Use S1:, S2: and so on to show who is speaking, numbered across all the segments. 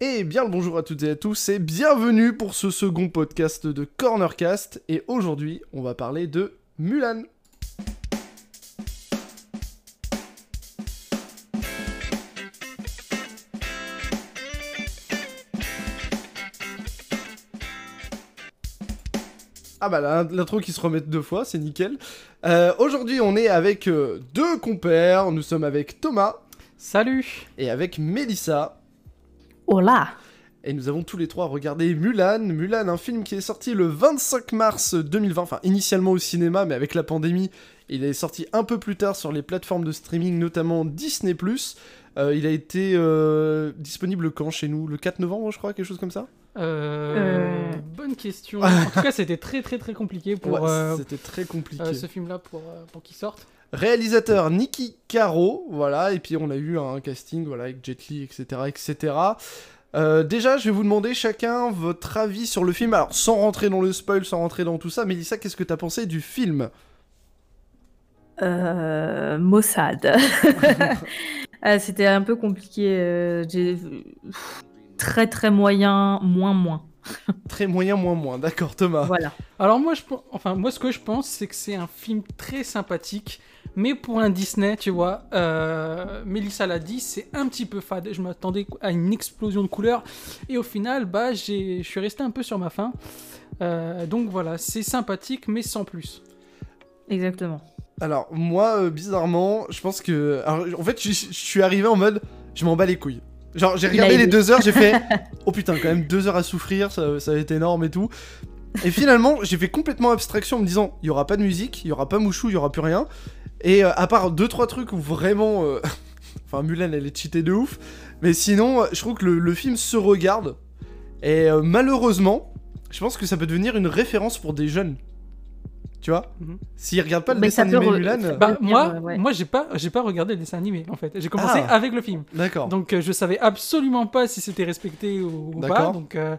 S1: Et bien le bonjour à toutes et à tous et bienvenue pour ce second podcast de Cornercast. Et aujourd'hui, on va parler de Mulan. Ah bah l'in- l'intro qui se remet deux fois, c'est nickel. Euh, Aujourd'hui, on est avec euh, deux compères. Nous sommes avec Thomas
S2: Salut
S1: et avec Mélissa.
S3: Hola
S1: Et nous avons tous les trois regardé Mulan. Mulan, un film qui est sorti le 25 mars 2020, enfin initialement au cinéma, mais avec la pandémie, il est sorti un peu plus tard sur les plateformes de streaming, notamment Disney+. Euh, il a été euh, disponible quand? Chez nous Le 4 novembre, je crois, quelque chose comme ça?
S2: Euh,
S3: Euh.
S2: Bonne question. en tout cas, c'était très très très compliqué pour
S1: Ouais,
S2: euh,
S1: C'était très compliqué.
S2: euh, ce film-là pour, pour qu'il sorte.
S1: Réalisateur Nicky Caro, voilà, et puis on a eu un casting, voilà, avec Jet Li, etc., etc. Euh, déjà, je vais vous demander chacun votre avis sur le film. Alors, sans rentrer dans le spoil, sans rentrer dans tout ça, Mélissa, qu'est-ce que t'as pensé du film?
S3: Euh, Mossad. Ah, C'était un peu compliqué. euh, Très très moyen, moins moins.
S1: Très moyen, moins moins. D'accord, Thomas.
S3: Voilà.
S2: Alors moi, je, enfin, moi ce que je pense, c'est que c'est un film très sympathique, mais pour un Disney, tu vois, euh, Mélissa l'a dit, c'est un petit peu fade. Je m'attendais à une explosion de couleurs, et au final, bah, j'ai- je suis resté un peu sur ma faim. Euh, donc voilà, c'est sympathique, mais sans plus.
S3: Exactement.
S1: Alors, moi, euh, bizarrement, je pense que. Alors, en fait, je, je suis arrivé en mode je m'en bats les couilles. Genre, j'ai
S3: a
S1: regardé les deux heures, j'ai fait oh putain, quand même deux heures à souffrir, ça, ça va être énorme et tout. Et finalement, j'ai fait complètement abstraction en me disant il y aura pas de musique, il y aura pas Mouchou, il y aura plus rien. Et euh, à part deux trois trucs où vraiment. euh, Enfin, Mulan, elle est cheatée de ouf. Mais sinon, euh, je trouve que le, le film se regarde. Et euh, malheureusement, je pense que ça peut devenir une référence pour des jeunes. Tu vois?
S2: Mhm.
S1: S'ils regardent pas le
S3: Mais
S1: dessin animé
S3: re-
S1: Mulan.
S2: Bah, moi,
S3: ouais.
S2: moi j'ai pas, j'ai pas regardé le dessin animé en fait. J'ai commencé
S1: Ah.
S2: avec le film.
S1: D'accord.
S2: Donc euh, je savais absolument pas si c'était respecté ou, ou pas.
S1: D'accord.
S2: Donc, euh,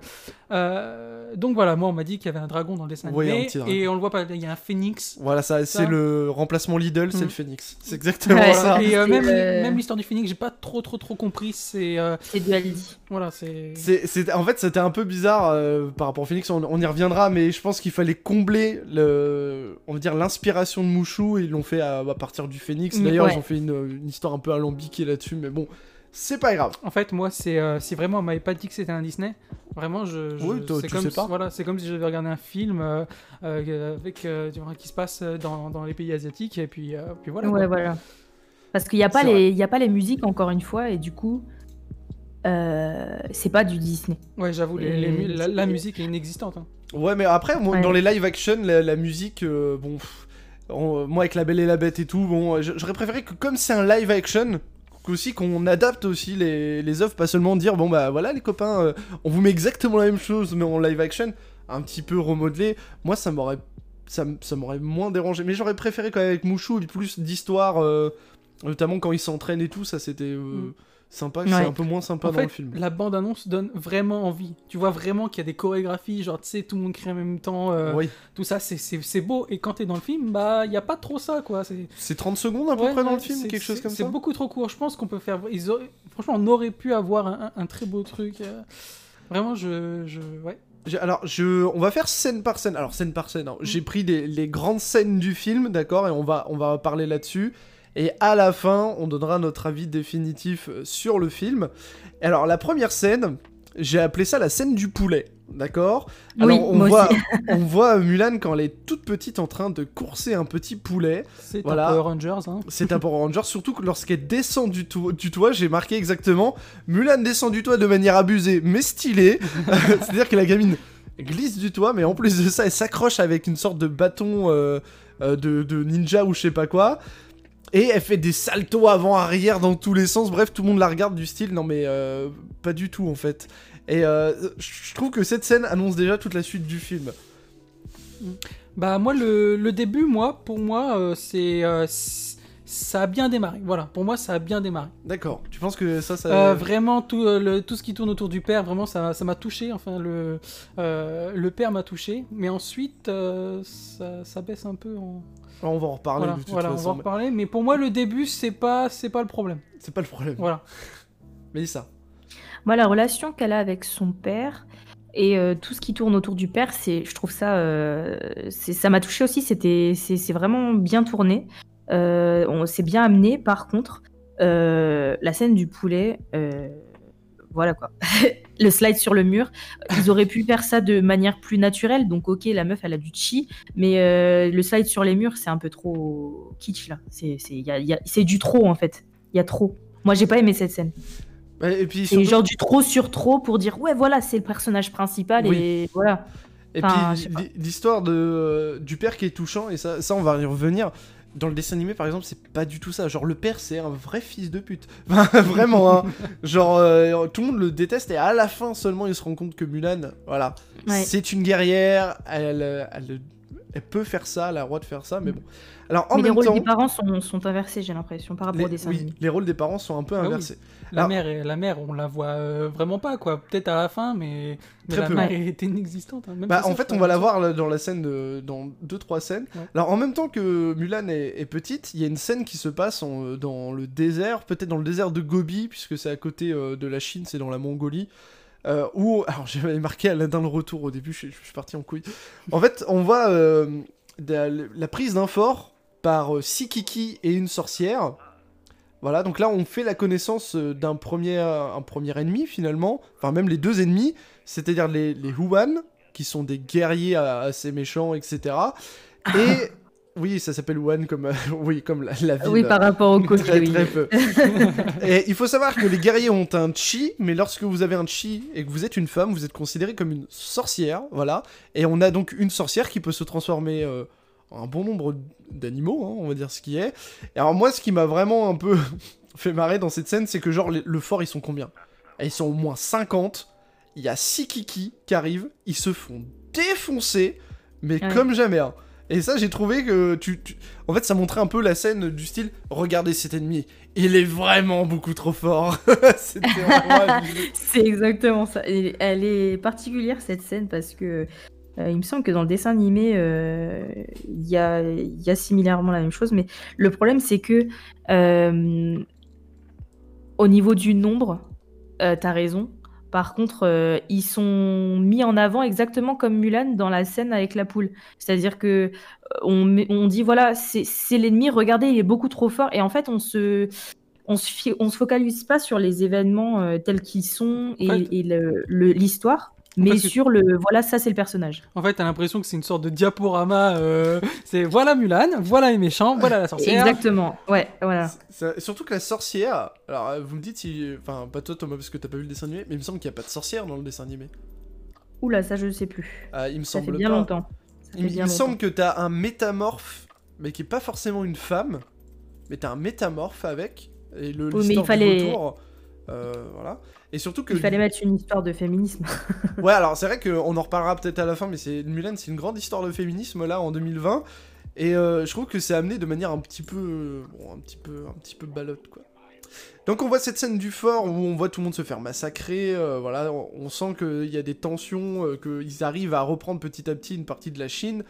S2: euh, donc voilà, moi on m'a dit qu'il y avait un dragon dans le dessin
S1: un
S2: animé et on le voit pas. Il y a un phénix.
S1: Voilà, ça, c'est le remplacement Lidl, c'est
S2: Mhm.
S1: le Phoenix. C'est exactement
S3: Ouais.
S1: ça.
S2: Et euh, même,
S3: euh,
S2: même l'histoire du phénix, j'ai pas trop trop trop compris. C'est euh,
S3: C'est du Aldi.
S2: voilà, c'est.
S1: C'est, en fait, c'était un peu bizarre euh, par rapport au Phoenix, on, on y reviendra, mais je pense qu'il fallait combler le, on va dire l'inspiration de Mouchou et ils l'ont fait à, à partir du Phoenix.
S2: Mm,
S1: D'ailleurs,
S3: ouais.
S1: ils ont fait une, une histoire un peu alambiquée là-dessus, mais bon, c'est pas grave.
S2: En fait, moi, c'est euh, si vraiment on m'avait pas dit que c'était un Disney, vraiment, je. je-
S1: Oui, toi,
S2: c'est
S1: tu
S2: comme
S1: sais
S2: si-
S1: pas.
S2: Voilà, c'est comme si j'avais regardé un film euh, euh, avec euh, qui se passe dans, dans les pays asiatiques et puis euh, puis voilà.
S3: ouais,
S2: quoi.
S3: voilà. Parce qu'il n'y a, pas les- il y a pas les musiques, encore une fois, et du coup, euh, c'est pas du Disney.
S2: Ouais, j'avoue, la, la musique est inexistante. hein.
S1: Ouais, mais après, moi,
S3: Ouais.
S1: dans les live action, la, la musique, euh, bon, pff, on- moi avec La Belle et la Bête et tout, bon, j'aurais préféré que comme c'est un live action, aussi qu'on adapte aussi les, les œuvres, pas seulement dire bon bah voilà les copains, euh, on vous met exactement la même chose mais en live action, un petit peu remodelé. Moi ça m'aurait ça, m'aurait moins dérangé, mais j'aurais préféré quand même avec Mouchou plus d'histoire, euh, notamment quand il s'entraîne et tout, ça c'était euh,
S2: Mm.
S1: Sympa,
S3: Ouais.
S1: c'est un peu moins sympa
S2: En
S1: dans
S2: fait,
S1: le film.
S2: la bande-annonce donne vraiment envie. Tu vois vraiment qu'il y a des chorégraphies, genre, tu sais, tout le monde crie en même temps, euh,
S1: Oui,
S2: tout ça, c'est- beau. Et quand t'es dans le film, bah, il y a pas trop ça, quoi. C'est
S1: c'est 30 secondes à peu
S2: Ouais,
S1: près dans le film,
S2: c'est-
S1: quelque chose comme ça.
S2: C'est beaucoup trop court. Je pense qu'on peut faire. Ils auraient- Franchement, on aurait pu avoir un, un- un très beau truc. euh. Vraiment, je, je, ouais.
S1: Alors, je, on va faire scène par scène. Alors, scène par scène. hein. J'ai pris des- les grandes scènes du film, d'accord, et on va, on va parler là-dessus. Et à la fin, on donnera notre avis définitif euh, sur le film. Et alors, la première scène, j'ai appelé ça la scène du poulet, d'accord? Alors,
S3: Oui,
S1: on,
S3: moi
S1: voit,
S3: aussi.
S1: on voit Mulan quand elle est toute petite en train de courser un petit poulet.
S2: C'est
S1: Voilà.
S2: un Power Rangers. Hein.
S1: C'est un Power Ranger, surtout que lorsqu'elle descend du, to- du toit, j'ai marqué exactement Mulan descend du toit de manière abusée, mais stylée. C'est-à-dire que la gamine glisse du toit, mais en plus de ça, elle s'accroche avec une sorte de bâton euh, euh, de, de ninja ou je sais pas quoi. Et elle fait des saltos avant-arrière dans tous les sens. Bref, tout le monde la regarde du style. Non, mais euh, pas du tout en fait. Et euh, je trouve que cette scène annonce déjà toute la suite du film.
S2: Bah, moi, le, le début, moi, pour moi, euh, c'est. Ça a bien démarré. Voilà, pour moi, ça a bien démarré.
S1: D'accord. Tu penses que ça, ça.
S2: Euh, vraiment, tout, euh, le- tout ce qui tourne autour du père, vraiment, ça ça m'a touché. Enfin, le, euh, le père m'a touché. Mais ensuite, euh, ça, ça baisse un peu en.
S1: On va en reparler
S2: Voilà,
S1: de toute
S2: voilà, on va en
S1: mais
S2: reparler. Mais pour moi, le début, c'est pas, c'est pas le problème.
S1: C'est pas le problème.
S2: Voilà.
S1: Mais ça.
S3: Moi, la relation qu'elle a avec son père et euh, tout ce qui tourne autour du père, c'est, je trouve ça, euh, ça m'a touché aussi. C'était, c'est c'est vraiment bien tourné. Euh, on s'est bien amené. Par contre, euh, la scène du poulet, euh, voilà quoi. le slide sur le mur, ils auraient pu faire ça de manière plus naturelle. Donc, ok, la meuf, elle a du chi, mais euh, le slide sur les murs, c'est un peu trop kitsch là. C'est, du trop en fait. Il y a trop. Moi, j'ai pas aimé cette scène.
S1: Ouais, Et puis
S3: C'est
S1: surtout-
S3: genre du trop sur trop pour dire ouais, voilà, c'est le personnage principal
S1: Oui.
S3: et voilà.
S1: Et
S3: Enfin,
S1: puis l'histoire de euh, du père qui est touchant et ça, ça on va y revenir. Dans le dessin animé par exemple, c'est pas du tout ça. Genre le père c'est un vrai fils de pute. Enfin, Vraiment hein. Genre euh, tout le monde le déteste et à la fin seulement il se rend compte que Mulan, voilà,
S3: Ouais.
S1: c'est une guerrière, elle, euh, elle, elle peut faire ça, elle a le droit de faire ça, mais bon. Alors en
S3: Mais les rôles
S1: temps,
S3: des parents sont, sont inversés, j'ai l'impression, par rapport
S1: les,
S3: au dessin
S1: oui,
S3: animé.
S1: les rôles des parents sont un peu
S2: Ah oui.
S1: inversés.
S2: La,
S1: Alors-
S2: mère, est- la mère, on la voit euh, vraiment pas, quoi. Peut-être à la fin, mais, mais la
S1: peu.
S2: mère
S3: Ouais.
S2: était inexistante. hein. Même
S1: Bah,
S2: ça,
S1: en fait, on va la voir dans la scène, de, dans deux trois scènes.
S2: Ouais.
S1: Alors, en même temps que Mulan est, est petite, il y a une scène qui se passe en, euh, dans le désert, peut-être dans le désert de Gobi, puisque c'est à côté euh, de la Chine, c'est dans la Mongolie. Euh, où, alors j'avais marqué Aladdin le retour au début, je, suis parti en couille. En fait, on voit euh, la, prise d'un fort par euh, Sikiki et une sorcière. Voilà, donc là on fait la connaissance euh, d'un premier, un premier ennemi finalement, enfin même les deux ennemis, c'est-à-dire les, les Huan, qui sont des guerriers euh, assez méchants, etc. Et oui, ça s'appelle Huan comme, euh, oui, comme la, la ville.
S3: Oui, par rapport au côté,
S1: Très,
S3: oui.
S1: très peu. et il faut savoir que les guerriers ont un chi, mais lorsque vous avez un chi et que vous êtes une femme, vous êtes considérée comme une sorcière, voilà. Et on a donc une sorcière qui peut se transformer euh, en un bon nombre d'animaux, hein, on va dire ce qui est. Et alors moi, ce qui m'a vraiment un peu fait marrer dans cette scène, c'est que genre le fort, ils sont combien? Ils sont au moins 50. Il y a 6 kiki qui arrivent, ils se font défoncer, mais
S3: Ouais.
S1: comme jamais. hein. Et ça, j'ai trouvé que tu, En fait, ça montrait un peu la scène du style Regardez cet ennemi, il est vraiment beaucoup trop fort.
S3: C'est exactement ça. Elle est particulière cette scène parce que euh, il me semble que dans le dessin animé, euh, il y, a, similairement la même chose. Mais le problème, c'est que euh, au niveau du nombre, t'as raison. Par contre, euh, ils sont mis en avant exactement comme Mulan dans la scène avec la poule. C'est-à-dire que euh, on, dit voilà, c'est l'ennemi, regardez, il est beaucoup trop fort. Et en fait, on se, on se, on se focalise pas sur les événements euh, tels qu'ils sont et,
S2: En fait-
S3: et le- le- l'histoire, mais
S2: fait,
S3: sur le voilà, ça c'est le personnage.
S2: En fait, t'as l'impression que c'est une sorte de diaporama. euh, c'est voilà Mulan, voilà les méchants, voilà la sorcière.
S3: Exactement. Ouais, voilà.
S1: Ça- surtout que la sorcière. Alors, euh, vous me dites si. Enfin, pas toi, Thomas, parce que t'as pas vu le dessin animé, mais il me semble qu'il n'y a pas de sorcière dans le dessin animé.
S3: Oula, ça je sais plus.
S1: Ah, il me
S3: Ça
S1: semble
S3: fait bien
S1: pas.
S3: longtemps. Ça
S1: Il,
S3: fait
S1: il
S3: bien
S1: me semble que t'as un métamorphe, mais qui est pas forcément une femme, mais t'as un métamorphe avec, et le
S3: Oui, mais il fallait-
S1: euh, voilà. Et surtout que...
S3: Il fallait mettre une histoire de féminisme.
S1: Ouais, alors c'est vrai qu'on en reparlera peut-être à la fin, mais c'est Mulan, c'est une grande histoire de féminisme, là, en 2020, et euh, je trouve que c'est amené de manière un petit peu... Bon, un petit peu... Un petit peu balotte, quoi. Donc on voit cette scène du fort où on voit tout le monde se faire massacrer, euh, voilà, on, on sent qu'il y a des tensions, euh, qu'ils arrivent à reprendre petit à petit une partie de la Chine,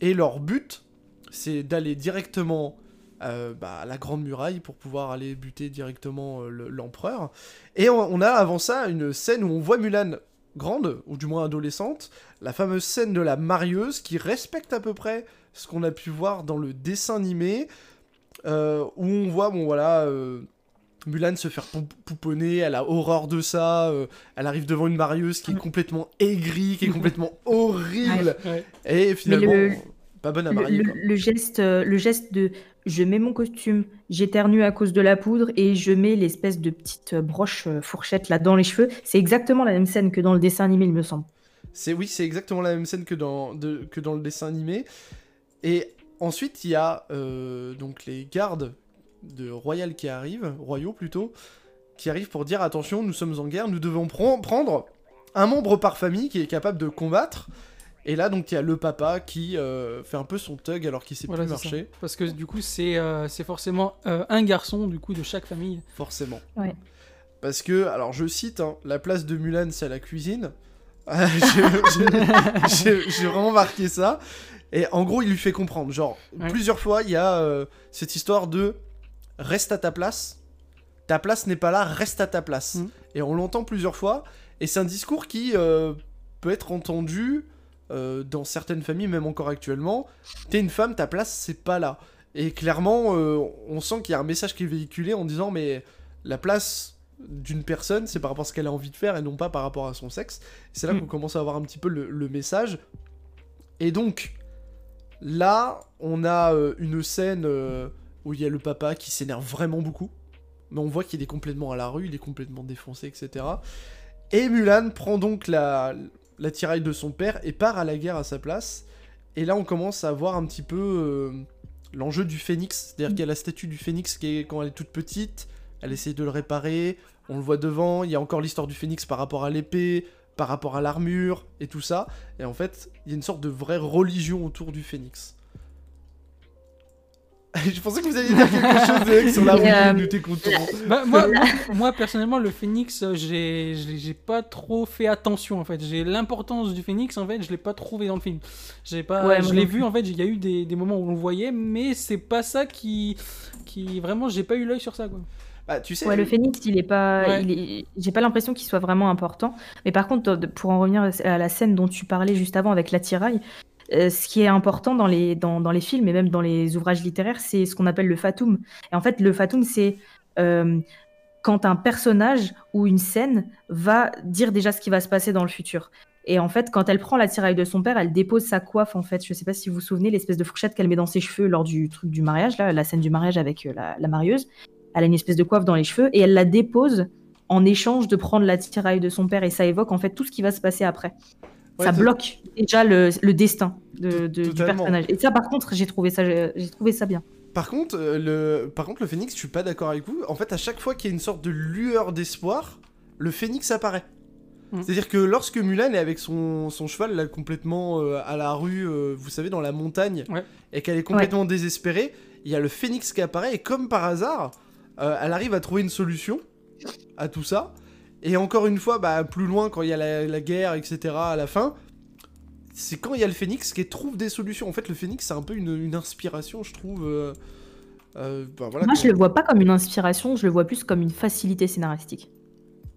S1: et leur but, c'est d'aller directement euh, bah, à la Grande Muraille pour pouvoir aller buter directement euh, le- l'empereur. Et on, on a avant ça une scène où on voit Mulan grande, ou du moins adolescente, la fameuse scène de la marieuse qui respecte à peu près ce qu'on a pu voir dans le dessin animé, euh, où on voit, bon voilà, euh, Mulan se faire pou- pouponner, elle a horreur de ça, euh, elle arrive devant une marieuse qui est complètement aigrie, qui est complètement horrible,
S2: Ouais.
S1: et finalement,
S3: le-
S1: pas bonne à marier.
S3: le-
S1: quoi.
S3: le geste, le geste de je mets mon costume, j'éternue à cause de la poudre et je mets l'espèce de petite euh, broche euh, fourchette là dans les cheveux, c'est exactement la même scène que dans le dessin animé, il me semble.
S1: C'est oui, c'est exactement la même scène que dans, le dessin animé. Et ensuite, il y a euh, donc les gardes de Royal qui arrivent, royaux plutôt, qui arrivent pour dire attention, nous sommes en guerre, nous devons pren- prendre un membre par famille qui est capable de combattre. Et là, donc, il y a le papa qui euh, fait un peu son thug alors qu'il sait
S2: Voilà,
S1: plus marcher,
S2: Parce que du coup, c'est euh, c'est forcément euh, un garçon du coup de chaque famille.
S1: forcément.
S3: Ouais.
S1: Parce que, alors je cite, hein, la place de Mulan, c'est à la cuisine. Ah, j'ai- vraiment marqué ça. Et en gros, il lui fait comprendre. Genre,
S2: Ouais.
S1: plusieurs fois, il y a euh, cette histoire de reste à ta place. ta place n'est pas là, reste à ta place.
S2: Mm.
S1: Et on l'entend plusieurs fois, et c'est un discours qui euh, peut être entendu euh, dans certaines familles, même encore actuellement. T'es une femme, ta place, c'est pas là. Et clairement, euh, on sent qu'il y a un message qui est véhiculé en disant, mais la place d'une personne, c'est par rapport à ce qu'elle a envie de faire et non pas par rapport à son sexe. C'est là
S2: Mm.
S1: qu'on commence à avoir un petit peu le, le message. Et donc, là, on a euh, une scène où il y a le papa qui s'énerve vraiment beaucoup. Mais on voit qu'il est complètement à la rue, il est complètement défoncé, etc. Et Mulan prend donc la, la tiraille de son père et part à la guerre à sa place. Et là, on commence à voir un petit peu euh, l'enjeu du phénix. C'est-à-dire qu'il y a la statue du phénix qui est quand elle est toute petite, elle essaye de le réparer, on le voit devant, il y a encore l'histoire du phénix par rapport à l'épée, par rapport à l'armure et tout ça. Et en fait, il y a une sorte de vraie religion autour du phénix. Je pensais que vous alliez dire quelque chose sur la
S3: euh,
S1: rue de.
S2: Bah, moi, moi, moi, personnellement, le phénix, j'ai pas trop fait attention en fait. J'ai l'importance du phénix en fait, je l'ai pas trouvé dans le film. J'ai pas,
S3: Ouais,
S2: je l'ai vu en fait. Il y a eu des, des moments où on le voyait, mais c'est pas ça qui, qui vraiment, j'ai pas eu l'œil sur ça quoi.
S1: Bah, tu sais,
S3: Ouais, le phénix, il est pas,
S2: Ouais.
S3: il est, j'ai pas l'impression qu'il soit vraiment important. Mais par contre, pour en revenir à la scène dont tu parlais juste avant avec l'attirail, euh, ce qui est important dans les, films et même dans les ouvrages littéraires, c'est ce qu'on appelle le fatum. Et en fait, le fatum, c'est euh, quand un personnage ou une scène va dire déjà ce qui va se passer dans le futur. Et en fait, quand elle prend l'attirail de son père, elle dépose sa coiffe. En fait, je sais pas si vous vous souvenez, l'espèce de fourchette qu'elle met dans ses cheveux lors du truc du mariage, là, la scène du mariage avec euh, la, la marieuse. Elle a une espèce de coiffe dans les cheveux et elle la dépose en échange de prendre l'attirail de son père. Et ça évoque en fait tout ce qui va se passer après.
S1: Ouais,
S3: ça bloque déjà le, le destin de,
S1: To-
S3: de- du personnage. Et ça, par contre, j'ai trouvé ça, j'ai trouvé ça bien.
S1: Par contre, euh, le... Par contre, le phénix, je suis pas d'accord avec vous. En fait, à chaque fois qu'il y a une sorte de lueur d'espoir, le phénix apparaît.
S2: Mm.
S1: C'est-à-dire que lorsque Mulan est avec son, son cheval là complètement euh, à la rue, euh, vous savez, dans la montagne,
S2: Ouais.
S1: et qu'elle est complètement désespérée, il y a le phénix qui apparaît, et comme par hasard, euh, elle arrive à trouver une solution à tout ça. Et encore une fois, bah, plus loin, quand il y a la, la guerre, etc., à la fin, c'est quand il y a le phénix qui trouve des solutions. En fait, le phénix, c'est un peu une, une inspiration, je trouve. euh, euh, bah, voilà,
S3: Moi, je le vois pas comme une inspiration, je le vois plus comme une facilité scénaristique.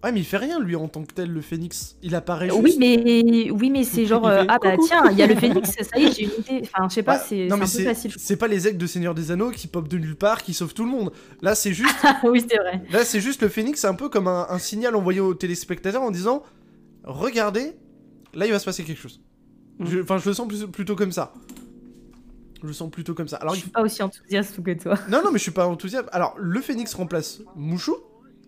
S1: Ouais, mais il fait rien, lui, en tant que tel, le phénix. Il apparaît juste.
S3: Oui, mais oui, mais c'est genre
S2: fait
S3: euh, ah bah
S2: coucou.
S3: tiens, il y a le phénix, ça y est, j'ai une idée. Enfin, je sais pas,
S1: Bah,
S3: c'est
S1: non,
S3: c'est
S1: mais
S3: un peu facile.
S1: C'est pas les aigles de Seigneur des Anneaux qui popent de nulle part, qui sauvent tout le monde. Là, c'est juste,
S3: oui, c'est vrai.
S1: là, c'est juste le phénix, c'est un peu comme un, un signal envoyé aux téléspectateurs en disant Regardez, là, il va se passer quelque chose. Je- Enfin, je le sens plus- plutôt comme ça. Je le sens plutôt comme ça. Alors,
S3: je
S1: il
S3: suis pas aussi enthousiaste que toi.
S1: Non, non, mais je suis pas enthousiaste. Alors, le phénix remplace Mouchou,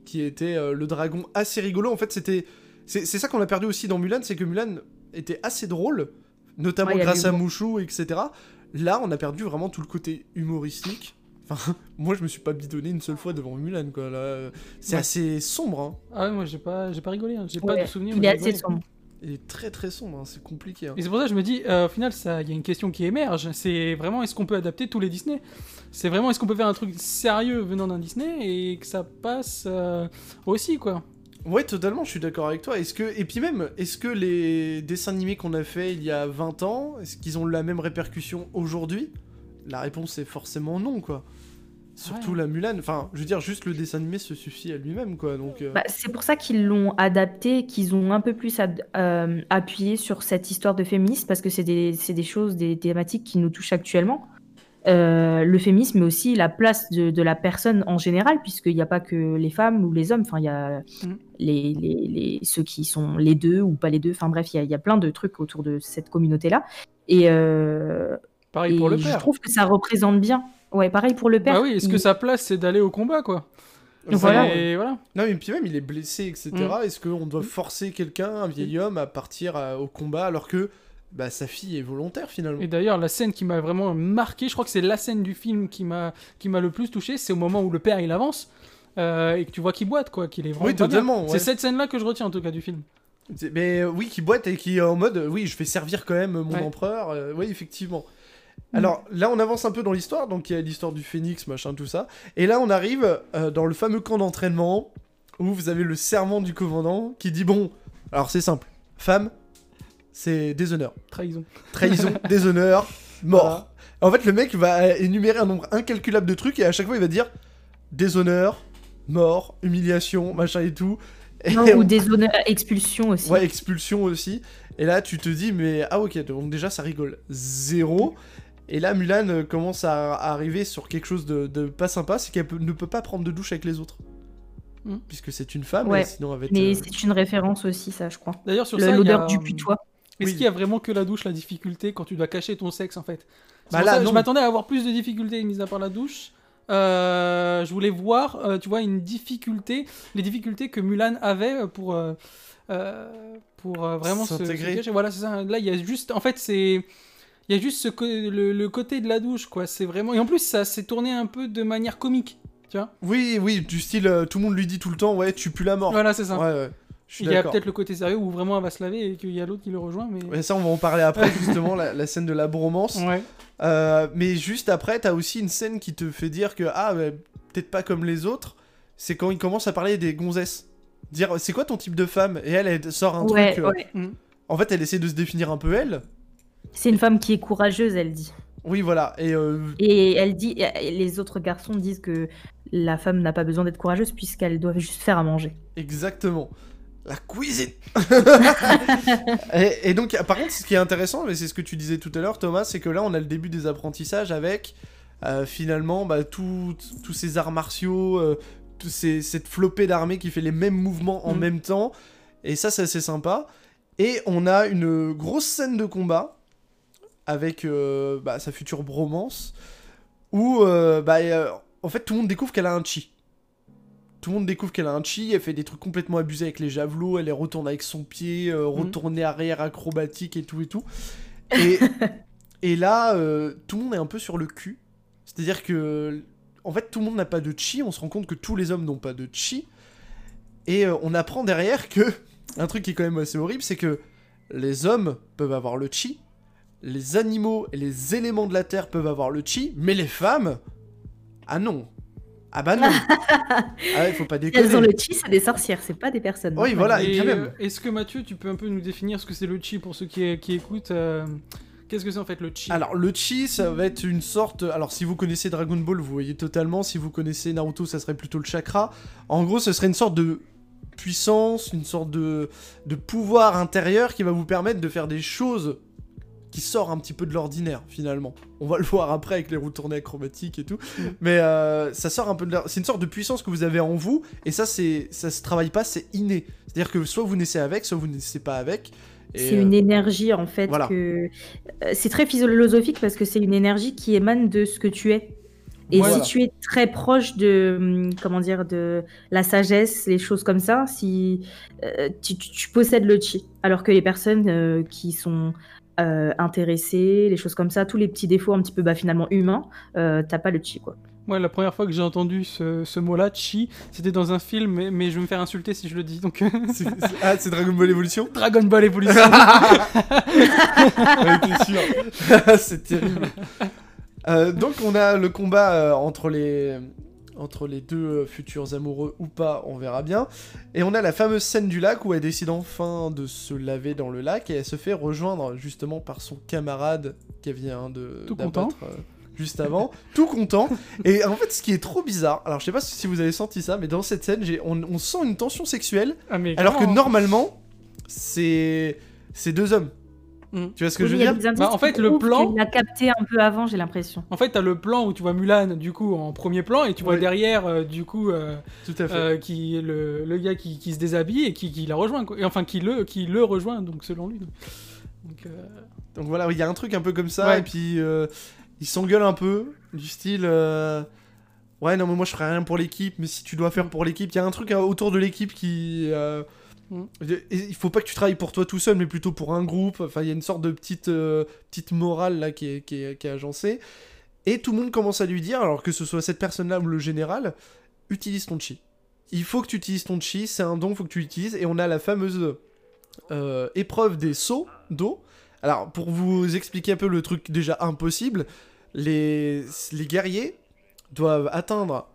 S1: qui était euh, le dragon assez rigolo. En fait, c'était. C'est c'est ça qu'on a perdu aussi dans Mulan, c'est que Mulan était assez drôle, notamment
S3: Ouais,
S1: grâce à. Mouchou, etc. Là, on a perdu vraiment tout le côté humoristique. Enfin, moi, je me suis pas bidonné une seule fois devant Mulan, quoi. Là, c'est
S2: Ouais.
S1: assez sombre, hein.
S2: Ah ouais, moi j'ai pas, j'ai pas rigolé, hein. j'ai pas de souvenir.
S3: il
S2: mais
S3: est assez sombre.
S1: Il est très très sombre, hein, c'est compliqué. hein.
S2: Et c'est pour ça que je me dis, euh, au final, il y a une question qui émerge. C'est vraiment, est-ce qu'on peut adapter tous les Disney? C'est vraiment, est-ce qu'on peut faire un truc sérieux venant d'un Disney et que ça passe euh, aussi, quoi?
S1: Ouais, totalement, je suis d'accord avec toi. Est-ce que et puis même, est-ce que les dessins animés qu'on a fait il y a 20 ans, est-ce qu'ils ont la même répercussion aujourd'hui? La réponse est forcément non, quoi. Surtout
S2: Ouais.
S1: la Mulan. Enfin, je veux dire, juste le dessin animé se suffit à lui-même, quoi. Donc. euh,
S3: Bah, c'est pour ça qu'ils l'ont adapté, qu'ils ont un peu plus ad- euh, appuyé sur cette histoire de féminisme, parce que c'est des, c'est des choses, des thématiques qui nous touchent actuellement. Euh, le féminisme, mais aussi la place de, de la personne en général, puisqu'il n'y a pas que les femmes ou les hommes, enfin, il y a
S2: Mhm.
S3: les, les, les- ceux qui sont les deux ou pas les deux, enfin bref, il y a, il y a plein de trucs autour de cette communauté-là. Et, euh,
S2: Pareil
S3: et
S2: pour le
S3: je trouve que ça représente bien. Ouais, pareil pour le père.
S2: Bah oui, est-ce que sa place c'est d'aller au combat, quoi
S3: Voilà.
S2: Et voilà.
S1: Non, mais puis même, il est blessé, etc.
S2: Mm.
S1: Est-ce qu'on doit forcer quelqu'un, un vieil homme, à partir au combat alors que bah, sa fille est volontaire finalement?
S2: Et d'ailleurs, la scène qui m'a vraiment marqué, je crois que c'est la scène du film qui m'a qui m'a le plus touché, c'est au moment où le père il avance euh, et que tu vois qu'il boite, quoi, qu'il est vraiment.
S1: Oui, totalement, ouais.
S2: C'est cette scène-là que je retiens en tout cas du film.
S1: C'est- Mais euh, oui, qui boite et qui est en mode oui, je vais servir quand même mon
S2: Ouais.
S1: empereur. euh, oui, effectivement. Alors là, on avance un peu dans l'histoire, donc il y a l'histoire du phénix, machin, tout ça. Et là, on arrive euh, dans le fameux camp d'entraînement où vous avez le serment du commandant qui dit bon, alors c'est simple, femme, c'est déshonneur,
S2: Trahison.
S1: trahison, déshonneur, mort.
S2: Voilà.
S1: En fait, le mec va énumérer un nombre incalculable de trucs et à chaque fois, il va dire déshonneur, mort, humiliation, machin et tout. Et
S3: Non,
S1: on-
S3: ou des zones expulsion aussi.
S1: Ouais, expulsion aussi. Et là, tu te dis, mais ah ok, donc déjà ça rigole zéro. Et là, Mulan euh, commence à, à arriver sur quelque chose de, de pas sympa, c'est qu'elle ne peut pas prendre de douche avec les autres.
S2: Hmm.
S1: Puisque c'est une femme,
S3: Ouais,
S1: sinon être,
S3: Mais
S1: euh,
S3: c'est une référence aussi, ça, je crois.
S2: D'ailleurs, sur ça, il y a,
S3: L'odeur du putois.
S2: Est-ce
S1: Oui.
S2: qu'il y a vraiment que la douche la difficulté quand tu dois cacher ton sexe en fait?
S1: Bah là,
S2: ça. Je m'attendais à avoir plus de difficultés mis à part la douche. Euh, je voulais voir, euh, tu vois, une difficulté, les difficultés que Mulan avait pour, euh, pour euh, vraiment se, se
S1: S'intégrer.
S2: Voilà, c'est ça. Là, il y a juste, en fait, c'est. Il y a juste ce le, le côté de la douche, quoi. C'est vraiment. Et en plus, ça s'est tourné un peu de manière comique, tu vois.
S1: Oui, oui, du style, euh, tout le monde lui dit tout le temps, ouais, tu pues la mort.
S2: Voilà, c'est ça.
S1: Ouais, ouais.
S2: Il y a peut-être le côté sérieux où vraiment elle va se laver et qu'il y a l'autre qui le rejoint, mais.
S1: Ouais, ça, on va en parler après, justement, la, la scène de la bromance.
S2: Ouais.
S1: Euh, mais juste après, t'as aussi une scène qui te fait dire que, ah, bah, peut-être pas comme les autres. C'est quand il commence à parler des gonzesses. Dire, c'est quoi ton type de femme? Et elle, elle sort un
S3: Ouais,
S1: truc. euh,
S3: ouais.
S1: En fait, elle essaie de se définir un peu elle.
S3: C'est une femme qui est courageuse, elle dit.
S1: Oui, voilà. Et euh,
S3: Et elle dit, et les autres garçons disent que la femme n'a pas besoin d'être courageuse puisqu'elle doit juste faire à manger.
S1: exactement. La cuisine et, et donc, par contre, ce qui est intéressant, mais c'est ce que tu disais tout à l'heure, Thomas, c'est que là, on a le début des apprentissages avec euh, finalement bah, tous ces arts martiaux, euh, ces- cette flopée d'armées qui fait les mêmes mouvements en
S2: Mm.
S1: même temps. Et ça, c'est assez sympa. Et on a une grosse scène de combat avec euh, bah, sa future bromance où euh, bah, euh, en fait tout le monde découvre qu'elle a un chi. Tout le monde découvre qu'elle a un chi, elle fait des trucs complètement abusés avec les javelots, elle les retourne avec son pied, euh, retournée arrière acrobatique et tout et tout. Et, et là, euh, tout le monde est un peu sur le cul. C'est-à-dire que, en fait, tout le monde n'a pas de chi, on se rend compte que tous les hommes n'ont pas de chi. Et euh, on apprend derrière que, un truc qui est quand même assez horrible, c'est que les hommes peuvent avoir le chi, les animaux et les éléments de la terre peuvent avoir le chi, mais les femmes, ah non. Ah bah non. ah ouais, faut pas déconner.
S3: Elles ont le chi, c'est des sorcières, c'est pas des personnes.
S1: Oui, voilà. et
S2: Et,
S1: quand même.
S2: euh, Est-ce que Mathieu, tu peux un peu nous définir ce que c'est le chi pour ceux qui, qui écoutent euh, Qu'est-ce que c'est en fait le chi?
S1: Alors le chi, ça va être une sorte. Alors si vous connaissez Dragon Ball, vous voyez totalement. Si vous connaissez Naruto, ça serait plutôt le chakra. En gros, ce serait une sorte de puissance, une sorte de, de pouvoir intérieur qui va vous permettre de faire des choses qui sortent un petit peu de l'ordinaire finalement. On va le voir après avec les roues tournées acrobatiques et tout.
S2: Mm.
S1: Mais euh, ça sort un peu de C'est une sorte de puissance que vous avez en vous et ça c'est ça se travaille pas, c'est inné. C'est-à-dire que soit vous naissez avec, soit vous ne naissez pas avec.
S3: C'est
S1: euh,
S3: une énergie en fait
S1: voilà.
S3: que euh, c'est très philosophique parce que c'est une énergie qui émane de ce que tu es. Et
S1: Voilà.
S3: si tu es très proche de hum, comment dire de la sagesse, les choses comme ça, si euh, tu, tu- tu possèdes le chi, alors que les personnes euh, qui sont euh, intéressées, les choses comme ça, tous les petits défauts un petit peu bah, finalement humains, euh, t'as pas le chi quoi.
S2: Moi, la première fois que j'ai entendu ce, ce mot-là, chi, c'était dans un film, mais, mais je vais me faire insulter si je le dis. Donc,
S1: c'est- c'est- ah, c'est Dragon Ball Evolution?
S2: Dragon Ball Evolution.
S1: Ouais, sûr. c'est terrible. Euh, donc on a le combat euh, entre les entre les deux euh, futurs amoureux ou pas, on verra bien. Et on a la fameuse scène du lac où elle décide enfin de se laver dans le lac et elle se fait rejoindre justement par son camarade qui vient de
S2: Tout
S1: d'abattre, euh, juste avant, tout content. Et en fait, ce qui est trop bizarre, alors je sais pas si vous avez senti ça, mais dans cette scène, on, on sent une tension sexuelle
S2: Ah,
S1: alors que normalement, c'est c'est deux hommes.
S2: Mm.
S1: Tu vois ce que
S3: Oui,
S1: je
S3: il
S1: veux dire
S2: Bah, en fait, le plan-
S3: qu'il a capté un peu avant, j'ai l'impression.
S2: En fait, t'as le plan où tu vois Mulan, du coup, en premier plan, et tu vois derrière, euh, du coup, euh,
S1: Tout à fait.
S2: euh, qui, le, le gars qui, qui se déshabille et qui, qui la rejoint. Quoi. Et enfin, qui le, qui le rejoint, donc selon lui. Donc, euh,
S1: Donc voilà, il y a un truc un peu comme ça,
S2: Ouais.
S1: et puis euh, il s'engueule un peu, du style euh, Ouais, non, mais moi je ferai rien pour l'équipe, mais si tu dois faire pour l'équipe, il y a un truc euh, autour de l'équipe qui.
S2: Mm.
S1: Il faut pas que tu travailles pour toi tout seul, mais plutôt pour un groupe. Enfin, il y a une sorte de petite, euh, petite morale là qui est, qui, est, agencée. Et tout le monde commence à lui dire, alors que ce soit cette personne-là ou le général, utilise ton chi. Il faut que tu utilises ton chi, c'est un don, faut que tu l'utilises. Et on a la fameuse euh, épreuve des sauts d'eau. Alors, pour vous expliquer un peu le truc déjà impossible, les, les guerriers doivent atteindre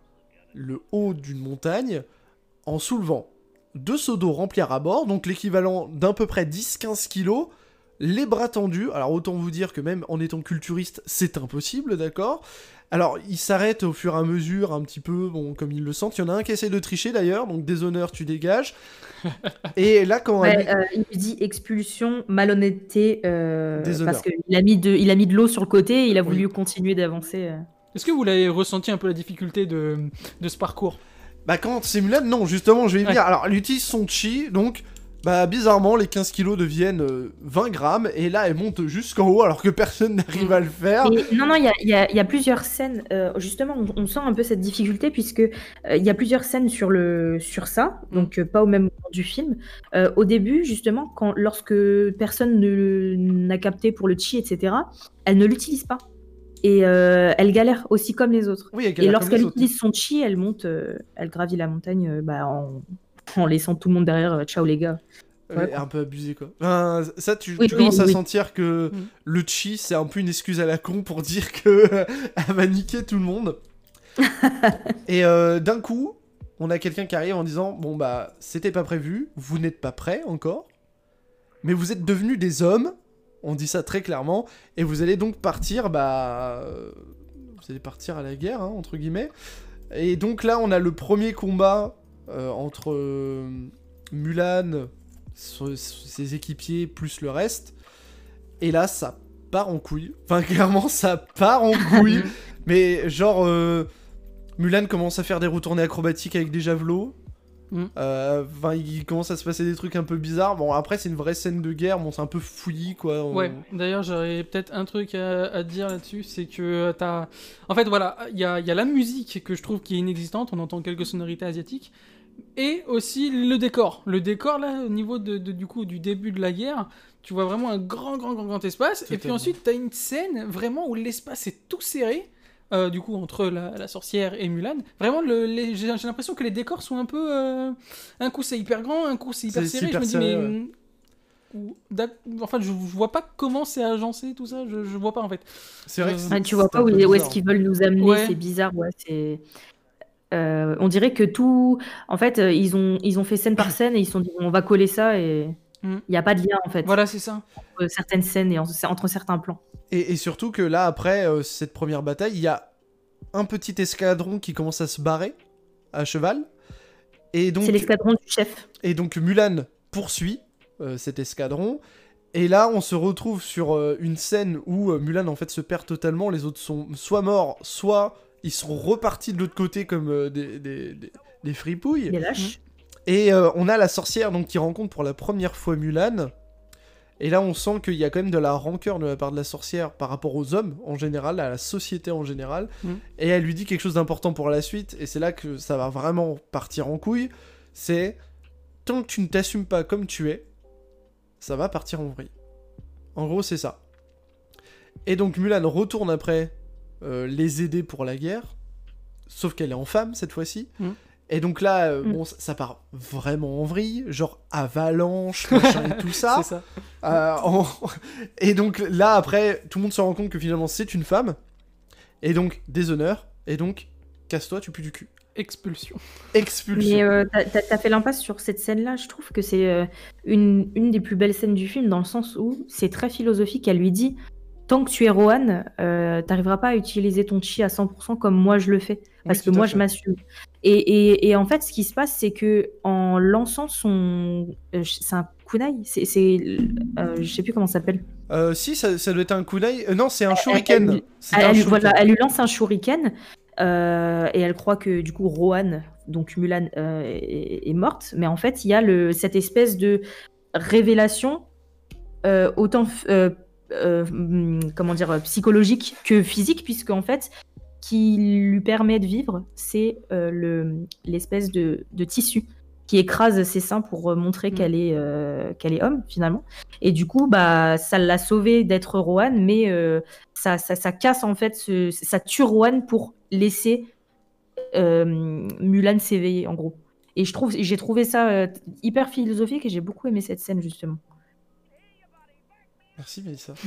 S1: le haut d'une montagne en soulevant deux seaux d'eau remplis à bord, donc l'équivalent d'à peu près 10-15 kilos, les bras tendus, alors autant vous dire que même en étant culturiste, c'est impossible, d'accord? Alors, ils s'arrêtent au fur et à mesure, un petit peu, bon, comme ils le sentent. Il y en a un qui essaie de tricher d'ailleurs, donc déshonneur, tu dégages. et là, quand elle-
S3: Ouais, euh, il lui dit expulsion, malhonnêteté, euh,
S1: Déshonneur.
S3: parce qu'il a mis de, il a mis de l'eau sur le côté, et il a
S1: Oui.
S3: voulu continuer d'avancer. euh.
S2: Est-ce que vous l'avez ressenti un peu la difficulté de, de ce parcours?
S1: Bah quand c'est Mulan, non, justement, je vais y
S2: Ouais.
S1: venir. Alors, elle utilise son chi, donc, bah bizarrement, les 15 kilos deviennent euh, 20 grammes, et là, elle monte jusqu'en haut alors que personne n'arrive à le faire.
S3: Et non, non, il y y a- il y a plusieurs scènes. euh, justement, on, on sent un peu cette difficulté puisque euh, il y a plusieurs scènes sur le sur ça, donc euh, pas au même moment du film. Euh, au début, justement, quand lorsque personne ne n'a capté pour le chi, etc., elle ne l'utilise pas et euh, elle galère aussi comme les autres.
S1: Oui, elle
S3: Et lorsqu'elle utilise son chi, elle monte, euh, elle gravit la montagne euh, bah, en, en laissant tout le monde derrière. euh, ciao les gars. Ouais.
S1: un peu abusé, quoi. Enfin, ça, tu,
S3: Oui,
S1: tu
S3: oui,
S1: commences à sentir que
S2: Mm.
S1: le chi, c'est un peu une excuse à la con pour dire que elle va niquer tout le monde. et euh, d'un coup, on a quelqu'un qui arrive en disant Bon, bah, c'était pas prévu, vous n'êtes pas prêts encore, mais vous êtes devenus des hommes, on dit ça très clairement, et vous allez donc partir, bah. euh, Vous allez partir à la guerre, hein, entre guillemets. Et donc là, on a le premier combat euh, entre euh, Mulan, ses équipiers, plus le reste. Et là, ça part en couille. Enfin, clairement, ça part en couille. Mais genre, euh, Mulan commence à faire des retournées acrobatiques avec des javelots.
S2: Mm.
S1: Euh, Enfin, il commence à se passer des trucs un peu bizarres. Bon, après, c'est une vraie scène de guerre. Bon, c'est un peu fouillis, quoi. On-
S2: Ouais, d'ailleurs, j'aurais peut-être un truc à, à dire là-dessus, c'est que euh, t'as... En fait, voilà, il y a, y a la musique que je trouve qui est inexistante, on entend quelques sonorités asiatiques, et aussi le décor. Le décor, là, au niveau de, de- du coup, du début de la guerre, tu vois vraiment un grand, grand, grand, grand espace, et puis ensuite, t'as une scène vraiment où l'espace est tout serré, euh, du coup, entre la, la sorcière et Mulan. Vraiment, le, les- j'ai j'ai l'impression que les décors sont un peu... euh, Un coup, c'est hyper grand, un coup, c'est hyper
S1: C'est
S2: serré.
S1: hyper
S2: je me dis,
S1: serré,
S2: mais... d'ac- Enfin, je, je vois pas comment c'est agencé tout ça, je, je vois pas en fait.
S1: C'est vrai que
S2: Euh,
S1: c'est-
S3: Ah, tu vois
S1: c'est
S3: pas où, est-ce
S1: bizarre.
S3: qu'ils veulent nous amener,
S2: Ouais.
S3: c'est bizarre, ouais, c'est... Euh, on dirait que tout... En fait, euh, ils ont, ils ont fait scène par scène et ils se sont dit, on va coller ça et il
S2: Mm.
S3: n'y a pas de lien, en fait,
S2: Voilà, c'est ça.
S3: entre certaines scènes et en- entre certains plans.
S1: Et, et surtout que là, après euh, cette première bataille, il y a un petit escadron qui commence à se barrer à cheval. Et donc,
S3: C'est l'escadron du chef.
S1: et donc Mulan poursuit euh, cet escadron. Et là, on se retrouve sur euh, une scène où euh, Mulan en fait se perd totalement. Les autres sont soit morts, soit ils sont repartis de l'autre côté comme euh, des, des, des- des fripouilles.
S3: Il est lâche.
S1: Et euh, on a la sorcière donc qui rencontre pour la première fois Mulan. Et là, on sent qu'il y a quand même de la rancœur de la part de la sorcière par rapport aux hommes en général, à la société en général.
S2: Mhm.
S1: Et elle lui dit quelque chose d'important pour la suite. Et c'est là que ça va vraiment partir en couille. C'est tant que tu ne t'assumes pas comme tu es, ça va partir en vrille. En gros, c'est ça. Et donc Mulan retourne après euh, les aider pour la guerre. Sauf qu'elle est en femme cette fois-ci.
S2: Mhm.
S1: Et donc là, euh,
S3: Mm.
S1: bon, ça part vraiment en vrille, genre avalanche, machin et tout ça.
S2: C'est ça.
S1: Euh, en- Et donc là, après, tout le monde se rend compte que finalement c'est une femme. Et donc, déshonneur. Et donc, casse-toi, tu pues du cul.
S2: Expulsion.
S1: Expulsion.
S3: Mais euh, t'as- fait l'impasse sur cette scène-là. Je trouve que c'est euh, une, une des plus belles scènes du film dans le sens où c'est très philosophique. Elle lui dit Tant que tu es Rohan, euh, t'arriveras pas à utiliser ton chi à 100% comme moi je le fais. Parce
S1: Oui,
S3: que moi je m'assume. Et, et, et en fait, ce qui se passe, c'est que en lançant son. euh, c'est un kunai C'est. c'est, euh, je sais plus comment ça s'appelle.
S1: Euh, si, ça, ça doit être un kunai. Non, c'est un
S3: elle-
S1: shuriken. C'est
S3: Elle,
S1: un shuriken.
S3: voilà, elle lui lance un shuriken euh, et elle croit que du coup Rohan, donc Mulan, euh, est, est morte. Mais en fait, il y a le, cette espèce de révélation euh, autant f- euh, hum, comment dire psychologique que physique, puisque en fait, qui lui permet de vivre, c'est euh, le l'espèce de, de tissu qui écrase ses seins pour euh, montrer
S2: Mm.
S3: qu'elle est euh, qu'elle est homme finalement. Et du coup, bah ça l'a sauvée d'être Rohan, mais ça, ça, ça casse en fait, ce- ça tue Rohan pour laisser Mulan s'éveiller en gros. Et je trouve, j'ai trouvé ça hyper philosophique et j'ai beaucoup aimé cette scène justement.
S1: Merci, Mélissa.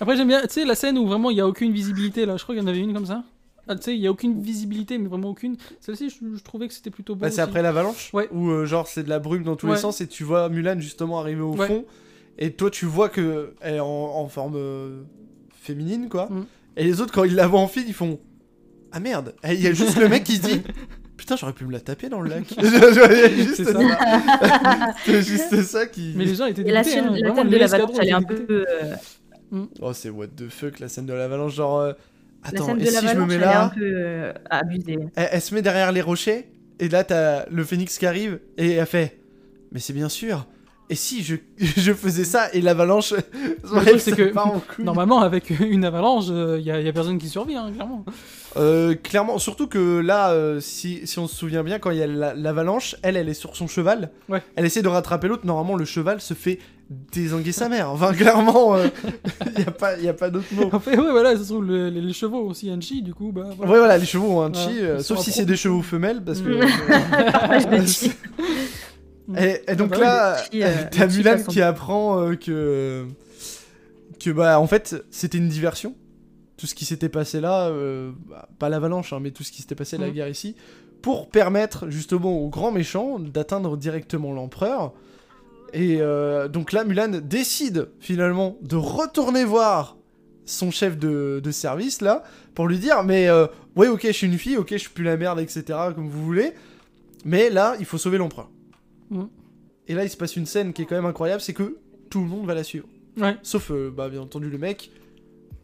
S2: Après, j'aime bien, tu sais, la scène où vraiment il y a aucune visibilité là. Je crois qu'il y en avait une comme ça. Ah, tu sais, il y a aucune visibilité, mais vraiment aucune. Celle-ci, je, je trouvais que c'était plutôt beau.
S1: Bah, c'est après l'avalanche
S2: Ouais.
S1: Où euh, genre c'est de la brume dans tous les
S2: Ouais.
S1: sens et tu vois Mulan justement arriver au
S2: Ouais.
S1: fond. Et toi tu vois que elle est en, en forme euh, féminine, quoi.
S2: Mm.
S1: Et les autres, quand ils la voient en file, ils font Ah merde Et Il y a juste le mec qui se dit Putain, j'aurais pu me la taper dans le lac. Juste
S2: C'est
S1: ça. C'est juste ça qui.
S2: Mais les gens étaient
S3: Et la
S2: dégoûtés,
S3: scène,
S2: hein,
S3: la scène de l'avalanche, elle est un peu. euh,
S1: Oh, c'est what the fuck la scène de l'avalanche. Genre, euh,
S3: la
S1: attends,
S3: scène
S1: et
S3: de
S1: si je me mets
S3: elle est un
S1: là,
S3: peu euh, abusée.
S1: elle, elle se met derrière les rochers, et là, t'as le phénix qui arrive, et elle fait Mais c'est bien sûr. Et si je, je faisais ça et l'avalanche.
S2: truc, c'est que-
S1: en.
S2: Normalement, avec une avalanche, il y, a y a personne qui survit, hein, clairement.
S1: Euh, clairement, surtout que là, euh, si, si on se souvient bien, quand il y a la- l'avalanche, elle, elle est sur son cheval.
S2: Ouais.
S1: Elle essaie de rattraper l'autre. Normalement, le cheval se fait désinguer sa mère. Enfin, clairement, il n'y a pas, y a pas d'autre mot.
S2: En fait, ouais, voilà, ça se trouve, le- les, les chevaux aussi, un chi, du coup, bah voilà.
S1: Ouais, voilà, les chevaux ont un chi,
S2: Ouais,
S1: euh, sauf si c'est des chevaux femelles, parce que. Et, et donc
S2: Ah bah
S1: là,
S3: chi, euh,
S1: t'as Mulan qui apprend euh, que. Que bah, en fait, c'était une diversion. Tout ce qui s'était passé là, euh, bah, pas l'avalanche, hein, mais tout ce qui s'était passé, la
S2: Mhm.
S1: guerre ici, pour permettre justement au grand méchant d'atteindre directement l'empereur. Et euh, donc là, Mulan décide finalement de retourner voir son chef de, de service là pour lui dire mais euh, ouais ok je suis une fille ok je suis plus la merde etc comme vous voulez mais là il faut sauver l'empereur Et là il se passe une scène qui est quand même incroyable c'est que tout le monde va la suivre
S2: Ouais.
S1: sauf euh, bah bien entendu le mec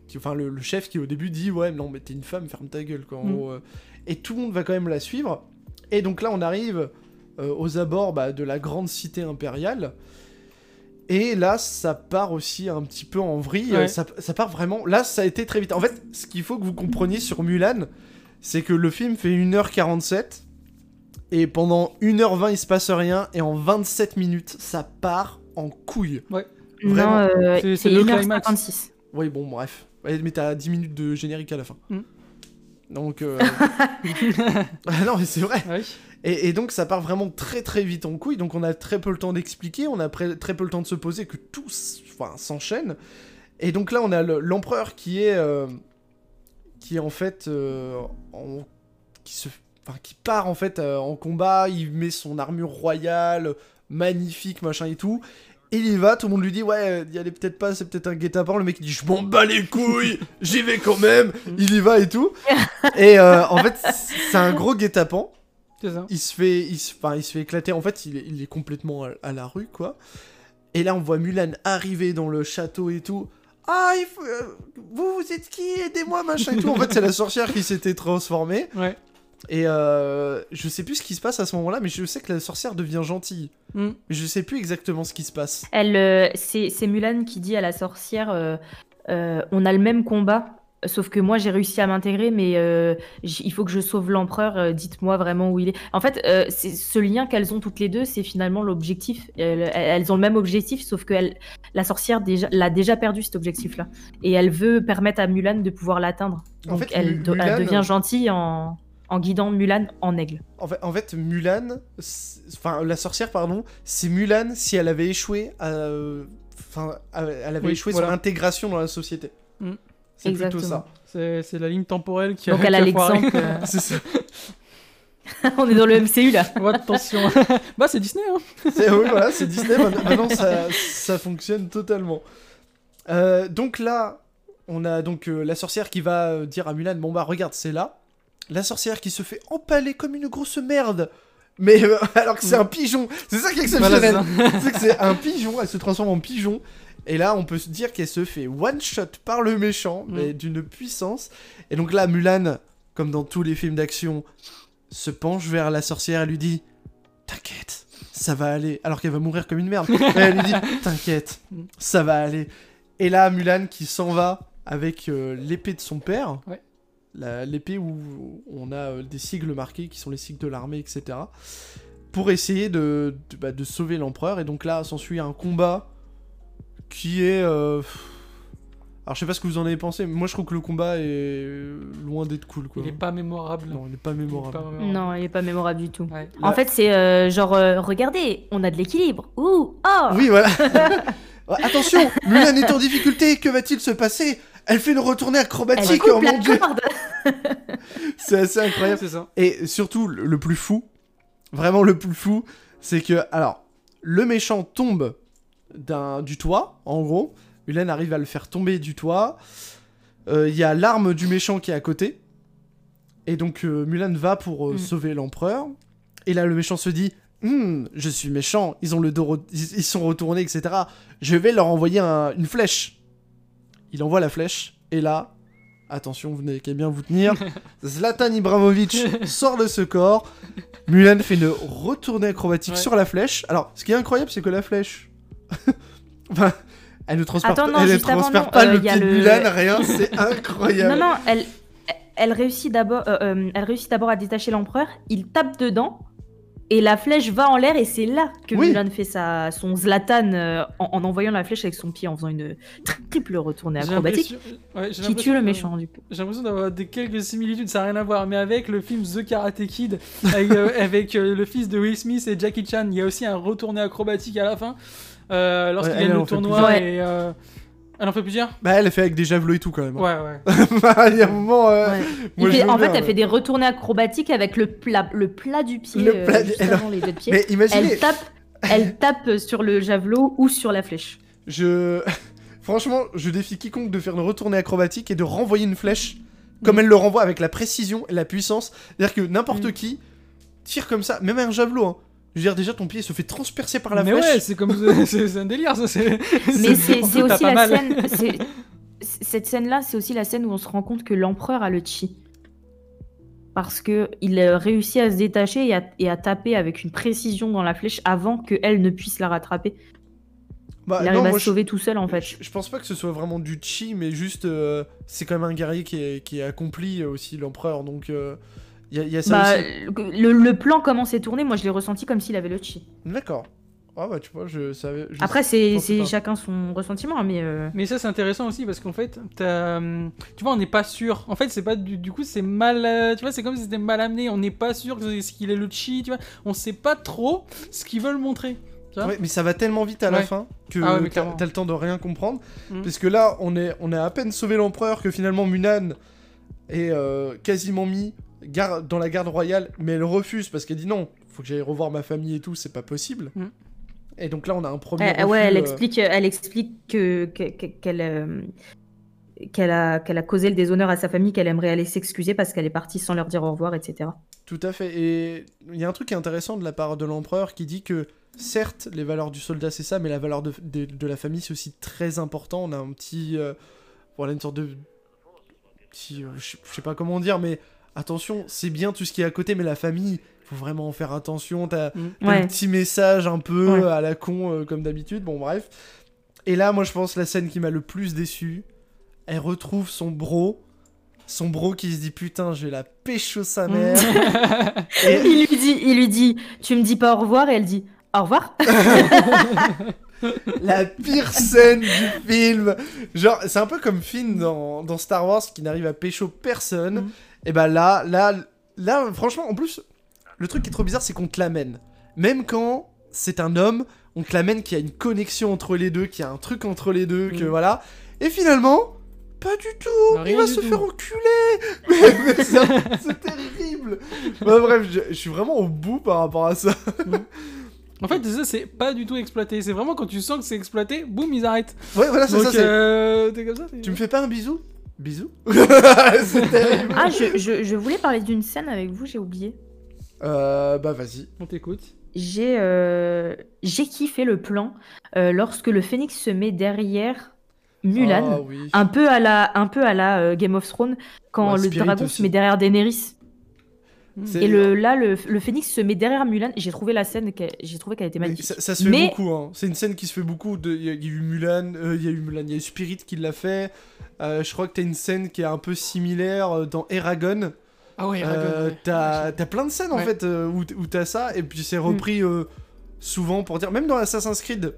S1: qui, enfin le, le chef qui au début dit ouais non mais t'es une femme ferme ta gueule quoi en gros, euh. et tout le monde va quand même la suivre et donc là on arrive euh, aux abords bah, de la grande cité impériale et là, ça part aussi un petit peu en vrille.
S2: Ouais.
S1: Ça, ça part vraiment. Là, ça a été très vite. En fait, ce qu'il faut que vous compreniez sur Mulan, c'est que le film fait 1h47. Et pendant 1h20, il se passe rien. Et en 27 minutes, ça part en couille.
S3: Non,
S1: Vraiment.
S3: euh,
S2: C'est- le climax.
S3: 1h56.
S1: Oui, bon, bref. Ouais, mais t'as 10 minutes de générique à la fin.
S2: Mm.
S1: Donc. euh, ah non, mais c'est vrai.
S2: Ouais.
S1: Et, et donc ça part vraiment très très vite en couille, donc on a très peu le temps d'expliquer, on a très peu le temps de se poser, que tout s'enchaîne. Et donc là on a le- l'empereur qui est euh, qui est en fait euh, en- qui se enfin, qui part en fait euh, en combat, il met son armure royale magnifique machin et tout. Et il y va, tout le monde lui dit ouais, il y allait peut-être pas, c'est peut-être un guet-apens. Le mec il dit je m'en bats les couilles, j'y vais quand même. Il y va et tout. Et euh, en fait c'est un gros guet-apens
S2: C'est ça.
S1: il se fait, il se, enfin, il se fait éclater. En fait, il est, il est complètement à, à la rue, quoi. Et là, on voit Mulan arriver dans le château et tout. Ah, il faut, euh, vous, vous êtes qui? Aidez-moi, machin et tout. En fait, c'est la sorcière qui s'était transformée.
S2: Ouais.
S1: Et euh, je sais plus ce qui se passe à ce moment-là, mais je sais que la sorcière devient gentille.
S2: Mm.
S1: Je sais plus exactement ce qui se passe.
S3: Elle, euh, c'est c'est Mulan qui dit à la sorcière euh, euh, On a le même combat, sauf que moi j'ai réussi à m'intégrer, mais j- il faut que je sauve l'empereur. Dites-moi vraiment où il est. En fait, c'est ce lien qu'elles ont toutes les deux, c'est finalement l'objectif. Elles, elles ont le même objectif, sauf que elle- la sorcière déjà l'a déjà perdu cet objectif-là, et elle veut permettre à Mulan de pouvoir l'atteindre.
S1: En
S3: Donc
S1: fait,
S3: elle, devient gentille en, en guidant Mulan en aigle.
S1: En fait, en fait Mulan, enfin, la sorcière, pardon, c'est Mulan si elle avait échoué à. Enfin, elle avait
S2: Oui,
S1: échoué
S2: voilà.
S1: sur l'intégration dans la société.
S2: Mm.
S1: C'est plutôt ça.
S2: C'est la ligne temporelle qui a,
S3: Donc elle a l'exemple. euh,
S1: C'est ça.
S3: on est dans le MCU là.
S2: Oh, attention. bah, c'est Disney, hein.
S1: C'est- oui, voilà, c'est Disney. Maintenant, ça, ça fonctionne totalement. Euh, donc là, on a donc euh, la sorcière qui va dire à Mulan Bon, bah, regarde, c'est là. La sorcière qui se fait empaler comme une grosse merde. Mais euh, alors que c'est un pigeon. C'est ça qui est exceptionnel.
S2: ça.
S1: c'est que c'est un pigeon. Elle se transforme en pigeon. Et là, on peut se dire qu'elle se fait one shot par le méchant,
S2: Mm.
S1: mais d'une puissance. Et donc là, Mulan, comme dans tous les films d'action, se penche vers la sorcière et lui dit T'inquiète, ça va aller. Alors qu'elle va mourir comme une merde. Elle lui dit T'inquiète,
S2: Mm.
S1: ça va aller. Et là, Mulan qui s'en va avec euh, l'épée de son père.
S2: Ouais.
S1: L'épée où on a euh, des sigles marqués qui sont les sigles de l'armée, etc. Pour essayer de, de, bah, de sauver l'empereur. Et donc là, s'ensuit un combat qui est. euh, Alors je sais pas ce que vous en avez pensé, mais moi je trouve que le combat est loin d'être cool. Quoi.
S2: Il est pas mémorable.
S1: Non, il est pas
S2: Il est
S1: mémorable.
S2: pas mémorable.
S3: Non, il est pas mémorable du tout.
S2: Ouais.
S3: En
S1: Là-
S3: fait, c'est euh, genre, euh, regardez, on a de l'équilibre. Ouh, oh
S1: Oui, voilà. Attention, Mulan est en difficulté, que va-t-il se passer? Elle fait une retournée
S3: Elle
S1: acrobatique,
S3: coupe
S1: oh
S3: la
S1: mon dieu
S3: corde
S1: C'est assez incroyable.
S2: C'est ça.
S1: Et surtout, le le plus fou, vraiment le plus fou, c'est que, alors, le méchant tombe d'un, du toit, en gros. Mulan arrive à le faire tomber du toit. euh, il y a l'arme du méchant qui est à côté. Et donc euh, Mulan va pour euh,
S3: Mm.
S1: sauver l'empereur. Et là, le méchant se dit Hmm, Je suis méchant, ils, ont le dos re- ils, ils sont retournés, etc. Je vais leur envoyer un- une flèche. Il envoie la flèche. Et là, attention, vous n'avez qu'à bien vous tenir. Zlatan Ibrahimovic sort de ce corps. Mulan fait une retournée acrobatique
S2: Ouais.
S1: sur la flèche. Alors, ce qui est incroyable, c'est que la flèche. enfin, elle ne transfère,
S3: Attends, non,
S1: elle ne
S3: avant,
S1: transfère
S3: non,
S1: pas
S3: euh,
S1: le pied de
S3: le-
S1: Mulan, rien, c'est incroyable.
S3: Non, non, elle, elle réussit d'abord euh, euh, elle réussit d'abord à détacher l'empereur, il tape dedans, et la flèche va en l'air, et c'est là que
S1: Oui.
S3: Mulan fait sa, son Zlatan euh, en, en envoyant la flèche avec son pied, en faisant une triple retournée
S2: J'ai
S3: acrobatique,
S2: ouais,
S3: qui tue le méchant, du coup.
S2: J'ai l'impression d'avoir des quelques similitudes, ça n'a rien à voir, mais avec le film The Karate Kid, avec, euh, avec, euh, le fils de Will Smith et Jackie Chan, il y a aussi un retourné acrobatique à la fin, euh, lorsqu'il
S1: Ouais,
S2: gagne le tournoi. Et, euh, Elle en fait plusieurs?
S1: Bah, elle fait avec des javelots et tout quand même.
S2: Ouais, ouais.
S1: il y a un moment. euh,
S3: Ouais.
S1: moi,
S3: fait- en fait, elle
S1: ouais.
S3: fait des retournées acrobatiques avec le plat, le plat du pied,
S1: Le
S3: euh,
S1: plat du- elle-
S3: avant les deux pieds.
S1: Mais imaginez,
S3: Elle tape, elle tape sur le javelot ou sur la flèche.
S1: je. Franchement, je défie quiconque de faire une retournée acrobatique et de renvoyer une flèche comme
S3: Mm.
S1: elle le renvoie avec la précision et la puissance. C'est-à-dire que n'importe
S3: Mm.
S1: qui tire comme ça, même un javelot. hein. Je veux dire, déjà ton pied se fait transpercer par la
S2: mais
S1: flèche.
S2: ouais, c'est comme c'est un délire ça. c'est-
S3: Mais c'est aussi la
S2: mal.
S3: scène. Cette scène-là, c'est aussi la scène où on se rend compte que l'empereur a le chi. Parce que il a réussi à se détacher et à, et à taper avec une précision dans la flèche avant qu'elle ne puisse la rattraper.
S1: Bah,
S3: il
S1: non,
S3: arrive à
S1: moi,
S3: se
S1: je-
S3: sauver tout seul en fait.
S1: Je, je pense pas que ce soit vraiment du chi, mais juste euh, c'est quand même un guerrier qui est, qui est accompli euh, aussi, l'empereur. Donc il y, a- y a ça
S3: Bah,
S1: aussi.
S3: le, le plan comment c'est tourné, moi je l'ai ressenti comme s'il avait le chi.
S1: D'accord. Ah bah tu vois, je savais. je
S3: Après, c'est chacun son ressentiment, hein, mais euh,
S2: Mais ça c'est intéressant aussi parce qu'en fait, tu vois, on n'est pas sûr. En fait, c'est pas du, du coup, c'est mal, euh, tu vois, c'est comme si c'était mal amené. On n'est pas sûr qu'il est le chi, tu vois. On sait pas trop ce qu'ils veulent montrer.
S1: Ouais, mais ça va tellement vite à la
S2: Ouais.
S1: fin que
S2: Ah ouais,
S1: t'as le temps de rien comprendre.
S2: Mhm.
S1: Parce que là, on, est, on a à peine sauvé l'empereur que finalement Munan est euh, quasiment mis dans la garde royale, mais elle refuse parce qu'elle dit non, faut que j'aille revoir ma famille et tout, c'est pas possible.
S2: Mhm.
S1: Et donc là, on a un premier.
S3: Eh, ouais, elle
S1: euh,
S3: explique, elle explique que que- que- qu'elle euh, qu'elle a qu'elle a causé le déshonneur à sa famille, qu'elle aimerait aller s'excuser parce qu'elle est partie sans leur dire au revoir, etc.
S1: Tout à fait. Et il y a un truc intéressant de la part de l'empereur qui dit que certes, les valeurs du soldat c'est ça, mais la valeur de, de- de la famille c'est aussi très important. On a un petit. euh, voilà, une sorte de. Petit. euh, je sais pas comment dire, mais attention, c'est bien tout ce qui est à côté, mais la famille, faut vraiment en faire attention. T'as
S2: Mm.
S3: Ouais.
S1: le petit message un peu
S3: Ouais.
S1: à la con euh, comme d'habitude. Bon, bref. Et là, moi je pense la scène qui m'a le plus déçu, elle retrouve son bro. Son bro qui se dit putain, je vais la pécho sa
S3: Mm.
S1: mère. Et-
S3: Il lui dit, il lui dit, tu me dis pas au revoir et elle dit au revoir.
S1: la pire scène du film. Genre, c'est un peu comme Finn dans, dans Star Wars qui n'arrive à pécho personne.
S2: Mhm.
S1: Et bah là, là, là, franchement, en plus, le truc qui est trop bizarre, c'est qu'on te l'amène. Même quand c'est un homme, on te l'amène qu'il y a une connexion entre les deux, qu'il y a un truc entre les deux, que
S2: Mhm.
S1: voilà. Et finalement, pas du tout.
S2: Rien
S1: il va se
S2: tout.
S1: faire enculer. Mais, mais c'est terrible. Bah, bref, je, je suis vraiment au bout par rapport à ça.
S2: En fait, ça c'est pas du tout exploité. C'est vraiment quand tu sens que c'est exploité, boum, ils arrêtent.
S1: Ouais, voilà, c'est ça. c'est-
S2: euh, comme ça.
S1: Tu me fais pas un bisou? Bisou C'est terrible.
S3: Ah, je, je, je voulais parler d'une scène avec vous, j'ai oublié.
S1: Euh, bah vas-y.
S2: On t'écoute.
S3: J'ai euh, j'ai kiffé le plan euh, lorsque le phénix se met derrière Mulan.
S1: Ah oui.
S3: Un peu à la, un peu à la euh, Game of Thrones, quand
S1: Ouais,
S3: le
S1: Spirit
S3: dragon
S1: aussi.
S3: se met derrière Daenerys. Et le, là, le, le phénix se met derrière Mulan. J'ai trouvé la scène, j'ai trouvé qu'elle était magnifique.
S1: ça, ça se fait
S3: Mais-
S1: beaucoup, hein. c'est une scène qui se fait beaucoup. de- Il y, a il y a eu Mulan, euh, il y a eu Mulan, il y a eu Spirit qui l'a fait. Euh, je crois que t'as une scène qui est un peu similaire euh, dans Eragon.
S2: Ah ouais,
S1: Euh,
S2: Eragon, ouais.
S1: t'as t'as plein de scènes en
S2: Ouais.
S1: fait euh, où, t'as ça, et puis
S3: Mm.
S1: c'est repris euh, souvent pour dire. Même dans Assassin's Creed,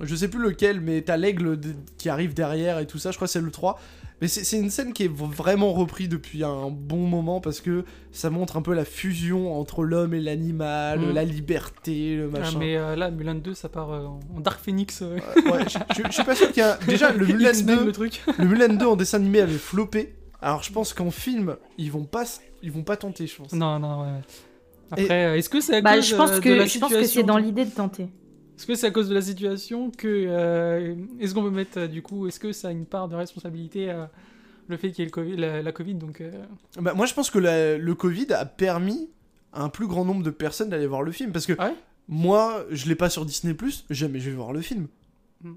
S1: je sais plus lequel, mais t'as l'aigle qui arrive derrière et tout ça, je crois que c'est le 3. Mais c'est une scène qui est vraiment repris depuis un bon moment parce que ça montre un peu la fusion entre l'homme et l'animal,
S2: Mm.
S1: la liberté, le
S2: Ah,
S1: machin.
S2: mais euh, là, Mulan 2, ça part euh, en Dark Phoenix. euh,
S1: ouais, je, suis pas sûr qu'il y a. Déjà, le Mulan,
S2: X-Men,
S1: 2,
S2: le truc.
S1: le Mulan 2 en dessin animé avait floppé. Alors je pense qu'en film, ils vont pas, ils vont pas tenter, je pense.
S2: Non, non, ouais. Après, est-ce que c'est à
S3: Bah,
S2: cause
S3: je pense
S2: de
S3: que,
S2: la
S3: je pense que c'est dans l'idée de tenter.
S2: Est-ce que c'est à cause de la situation que. euh, est-ce qu'on peut mettre euh, du coup. Est-ce que ça a une part de responsabilité euh, le fait qu'il y ait le Covid- la, la Covid, donc. euh,
S1: Bah, moi, je pense que la- le Covid a permis à un plus grand nombre de personnes d'aller voir le film. Parce que
S2: Ah ouais
S1: moi, je l'ai pas sur Disney, jamais je vais voir le film.
S2: Hmm.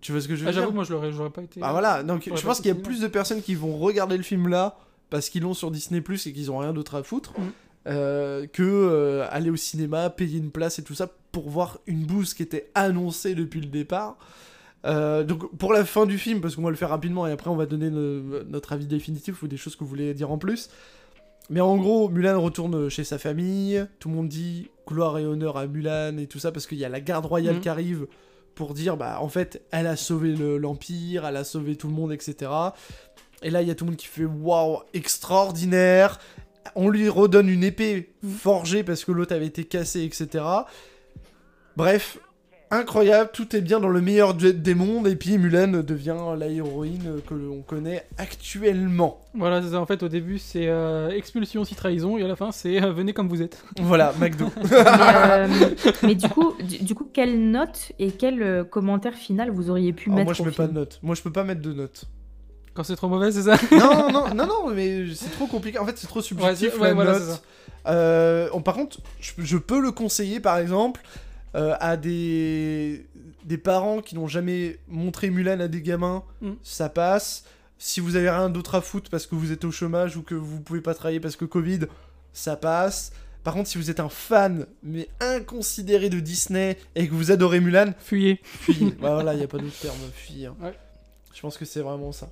S1: Tu vois ce que je veux
S2: Ah,
S1: dire
S2: j'avoue, moi je l'aurais, j'aurais pas été.
S1: Bah voilà, donc je pense qu'il y a plus de personnes qui vont regarder le film là parce qu'ils l'ont sur Disney Plus et qu'ils ont rien d'autre à foutre
S2: Mm.
S1: Euh, que euh, aller au cinéma, payer une place et tout ça pour voir une bouse qui était annoncée depuis le départ. Euh, donc pour la fin du film, parce qu'on va le faire rapidement et après on va donner no- notre avis définitif ou des choses que vous voulez dire en plus. Mais en gros, Mulan retourne chez sa famille, tout le monde dit gloire et honneur à Mulan et tout ça parce qu'il y a la garde royale
S2: Mhm.
S1: qui arrive pour dire bah en fait elle a sauvé le- l'empire, elle a sauvé tout le monde etc. Et là il y a tout le monde qui fait waouh extraordinaire. On lui redonne une épée
S2: Mhm.
S1: forgée parce que l'autre avait été cassé etc. Bref, incroyable, tout est bien dans le meilleur des mondes et puis Mulan devient la héroïne que l'on connaît actuellement.
S2: Voilà, c'est ça. En fait, au début, c'est euh, expulsion si trahison, et à la fin, c'est euh, venez comme vous êtes.
S1: Voilà, McDo.
S3: Mais, euh, mais du coup, du, du coup, quelle note et quel commentaire final vous auriez pu
S1: Oh,
S3: mettre
S1: moi je mets pas de note. Moi je peux pas mettre de note.
S2: Quand c'est trop mauvais, c'est ça
S1: non, non, non, non, mais c'est trop compliqué. En fait, c'est trop subjectif
S2: Ouais, c'est- ouais,
S1: la
S2: voilà,
S1: note.
S2: c'est ça.
S1: Euh, on- par contre, je, je peux le conseiller, par exemple, euh, à des, des parents qui n'ont jamais montré Mulan à des gamins.
S2: Mm.
S1: Ça passe. Si vous avez rien d'autre à foutre parce que vous êtes au chômage ou que vous pouvez pas travailler parce que Covid, ça passe. Par contre, si vous êtes un fan, mais inconsidéré de Disney et que vous adorez Mulan,
S2: Fuyez.
S1: fuyez. Voilà, il y a pas d'autre terme.
S2: Ouais.
S1: Je pense que c'est vraiment ça.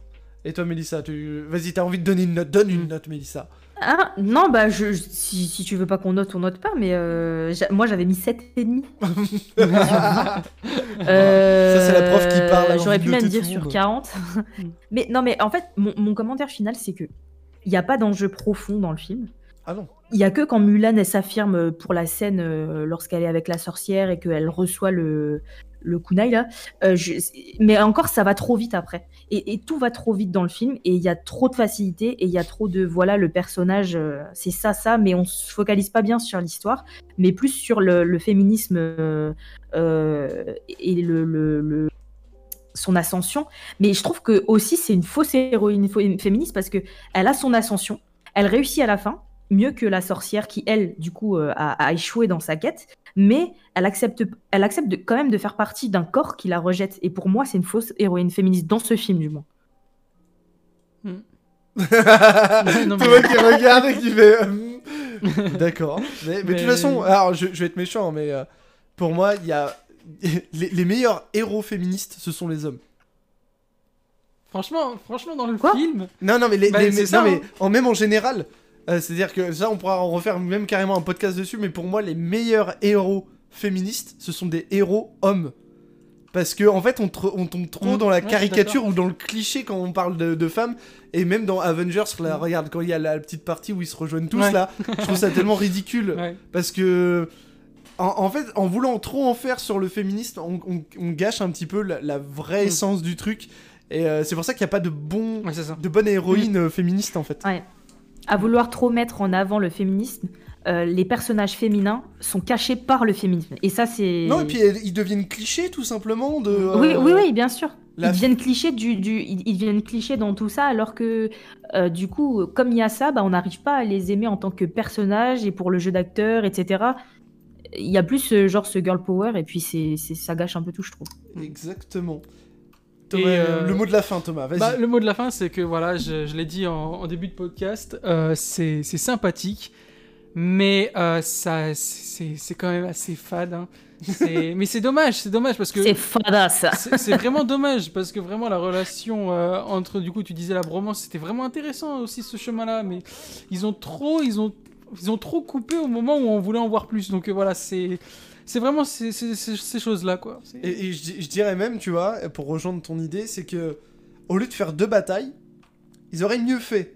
S1: Et toi, Mélissa, tu... vas-y, t'as envie de donner une note Donne une
S2: Mm.
S1: note, Mélissa.
S3: Ah, non, bah, je, si, si tu veux pas qu'on note, on note pas, mais euh, moi j'avais mis 7,5. Euh,
S1: Ça, c'est la prof qui parle,
S3: J'aurais pu même dire sur
S1: monde.
S3: 40. mais non, mais en fait, mon, mon commentaire final, c'est que il n'y a pas d'enjeu profond dans le film.
S1: Ah non.
S3: Il y a que quand Mulan elle s'affirme pour la scène euh, lorsqu'elle est avec la sorcière et qu'elle reçoit le le kunai là. Euh, Mais encore ça va trop vite après. Et, tout va trop vite dans le film et il y a trop de facilité et il y a trop de voilà le personnage euh, c'est ça ça mais on se focalise pas bien sur l'histoire mais plus sur le, féminisme euh, et le, son ascension. Mais je trouve que aussi c'est une fausse héroïne féministe parce que elle a son ascension, elle réussit à la fin, mieux que la sorcière qui elle du coup euh, a, a échoué dans sa quête, mais elle accepte, elle accepte de- quand même de faire partie d'un corps qui la rejette. Et pour moi c'est une fausse héroïne féministe dans ce film du moins.
S2: non, mais-
S1: Thomas qui regarde et qui fait. euh, D'accord. Mais, mais de toute
S2: Mais-
S1: façon, alors je, je vais être méchant, mais euh, pour moi, il y a. Les, les meilleurs héros féministes, ce sont les hommes.
S2: Franchement, franchement, dans le
S3: Quoi?
S2: film.
S1: Non, non, mais, les,
S2: Bah,
S1: les- non,
S2: ça,
S1: mais
S2: hein.
S1: en, même en général, euh, c'est-à-dire que ça, on pourra en refaire même carrément un podcast dessus, mais pour moi, les meilleurs héros féministes, ce sont des héros hommes. Parce que en fait, on, tombe trop
S2: Mm,
S1: dans la
S2: ouais,
S1: caricature ou dans le cliché quand on parle de, de femmes. Et même dans Avengers, là, regarde, quand il y a la petite partie où ils se rejoignent tous,
S2: Ouais.
S1: là, je trouve ça tellement ridicule.
S2: Ouais.
S1: Parce que, en, en fait, en voulant trop en faire sur le féministe, on, on- on gâche un petit peu la, la vraie
S2: Mm.
S1: essence du truc. Et euh, c'est pour ça qu'il n'y a pas de, bon, de bonne héroïne euh, féministe, en fait.
S3: À vouloir trop mettre en avant le féminisme, euh, les personnages féminins sont cachés par le féminisme. Et ça c'est.
S1: Non, et puis ils deviennent clichés, tout simplement, de...
S3: Oui,
S1: euh,
S3: oui, oui, bien sûr.
S1: la-
S3: Ils deviennent clichés du, du, ils deviennent clichés dans tout ça, alors que euh, du coup, comme il y a ça, bah, on n'arrive pas à les aimer en tant que personnages et pour le jeu d'acteur, etc. Il y a plus ce genre ce girl power et puis c'est, c'est- ça gâche un peu tout, je trouve.
S1: Exactement. Thomas,
S2: Et, euh,
S1: le mot de la fin, Thomas, vas-y.
S2: Bah, le mot de la fin, c'est que voilà, je, je l'ai dit en, en début de podcast, euh, c'est c'est sympathique, mais euh, ça, c'est c'est quand même assez fade. hein. C'est- mais c'est dommage, c'est dommage parce que
S3: C'est fada ça.
S2: c'est c'est vraiment dommage parce que vraiment la relation euh, entre du coup tu disais la bromance c'était vraiment intéressant aussi ce chemin-là, mais ils ont trop, ils ont, ils ont trop coupé au moment où on voulait en voir plus. Donc euh, voilà, c'est c'est vraiment ces, ces- ces- ces choses-là quoi.
S1: Et, et je, di- je dirais même, tu vois, pour rejoindre ton idée, c'est que au lieu de faire deux batailles, ils auraient mieux fait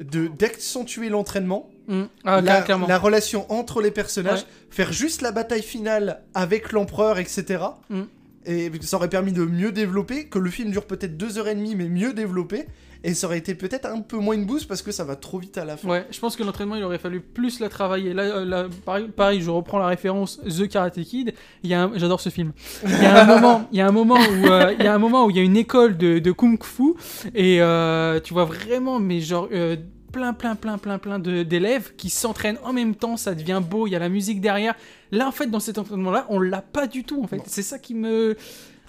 S1: de d'accentuer l'entraînement,
S2: Mm. Ah,
S1: la, relation entre les personnages,
S2: Ouais.
S1: faire juste la bataille finale avec l'empereur, etc.
S2: Mm.
S1: Et ça aurait permis de mieux développer, que le film dure peut-être deux heures et demie, mais mieux développé. Et ça aurait été peut-être un peu moins une boost parce que ça va trop vite à la fin.
S2: Ouais, je pense que l'entraînement il aurait fallu plus la travailler. Là, euh, là, pareil, pareil, je reprends la référence The Karate Kid. Il y a un- j'adore ce film. Il y a un moment, il y a un moment où euh, il y a un moment où il y a une école de, de kung fu et euh, tu vois vraiment, mais genre euh, plein, plein, plein, plein, plein d'élèves qui s'entraînent en même temps. Ça devient beau. Il y a la musique derrière. Là, en fait, dans cet entraînement-là, on l'a pas du tout. En fait, c'est ça qui me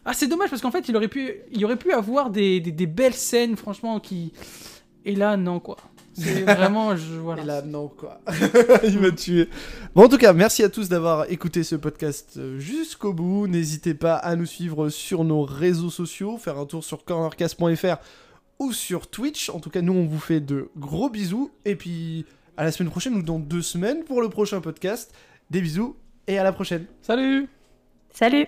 S2: ah, c'est dommage parce qu'en fait, il aurait pu, il aurait pu avoir des, des, des belles scènes, franchement, qui. Et là, non, quoi. C'est vraiment. Je, voilà.
S1: Et là, non, quoi. Il m'a tué. Bon, en tout cas, merci à tous d'avoir écouté ce podcast euh, jusqu'au bout. N'hésitez pas à nous suivre sur nos réseaux sociaux, faire un tour sur cornercast.fr ou sur Twitch. En tout cas, nous, on vous fait de gros bisous. Et puis, à la semaine prochaine ou dans deux semaines pour le prochain podcast. Des bisous et à la prochaine.
S2: Salut
S3: Salut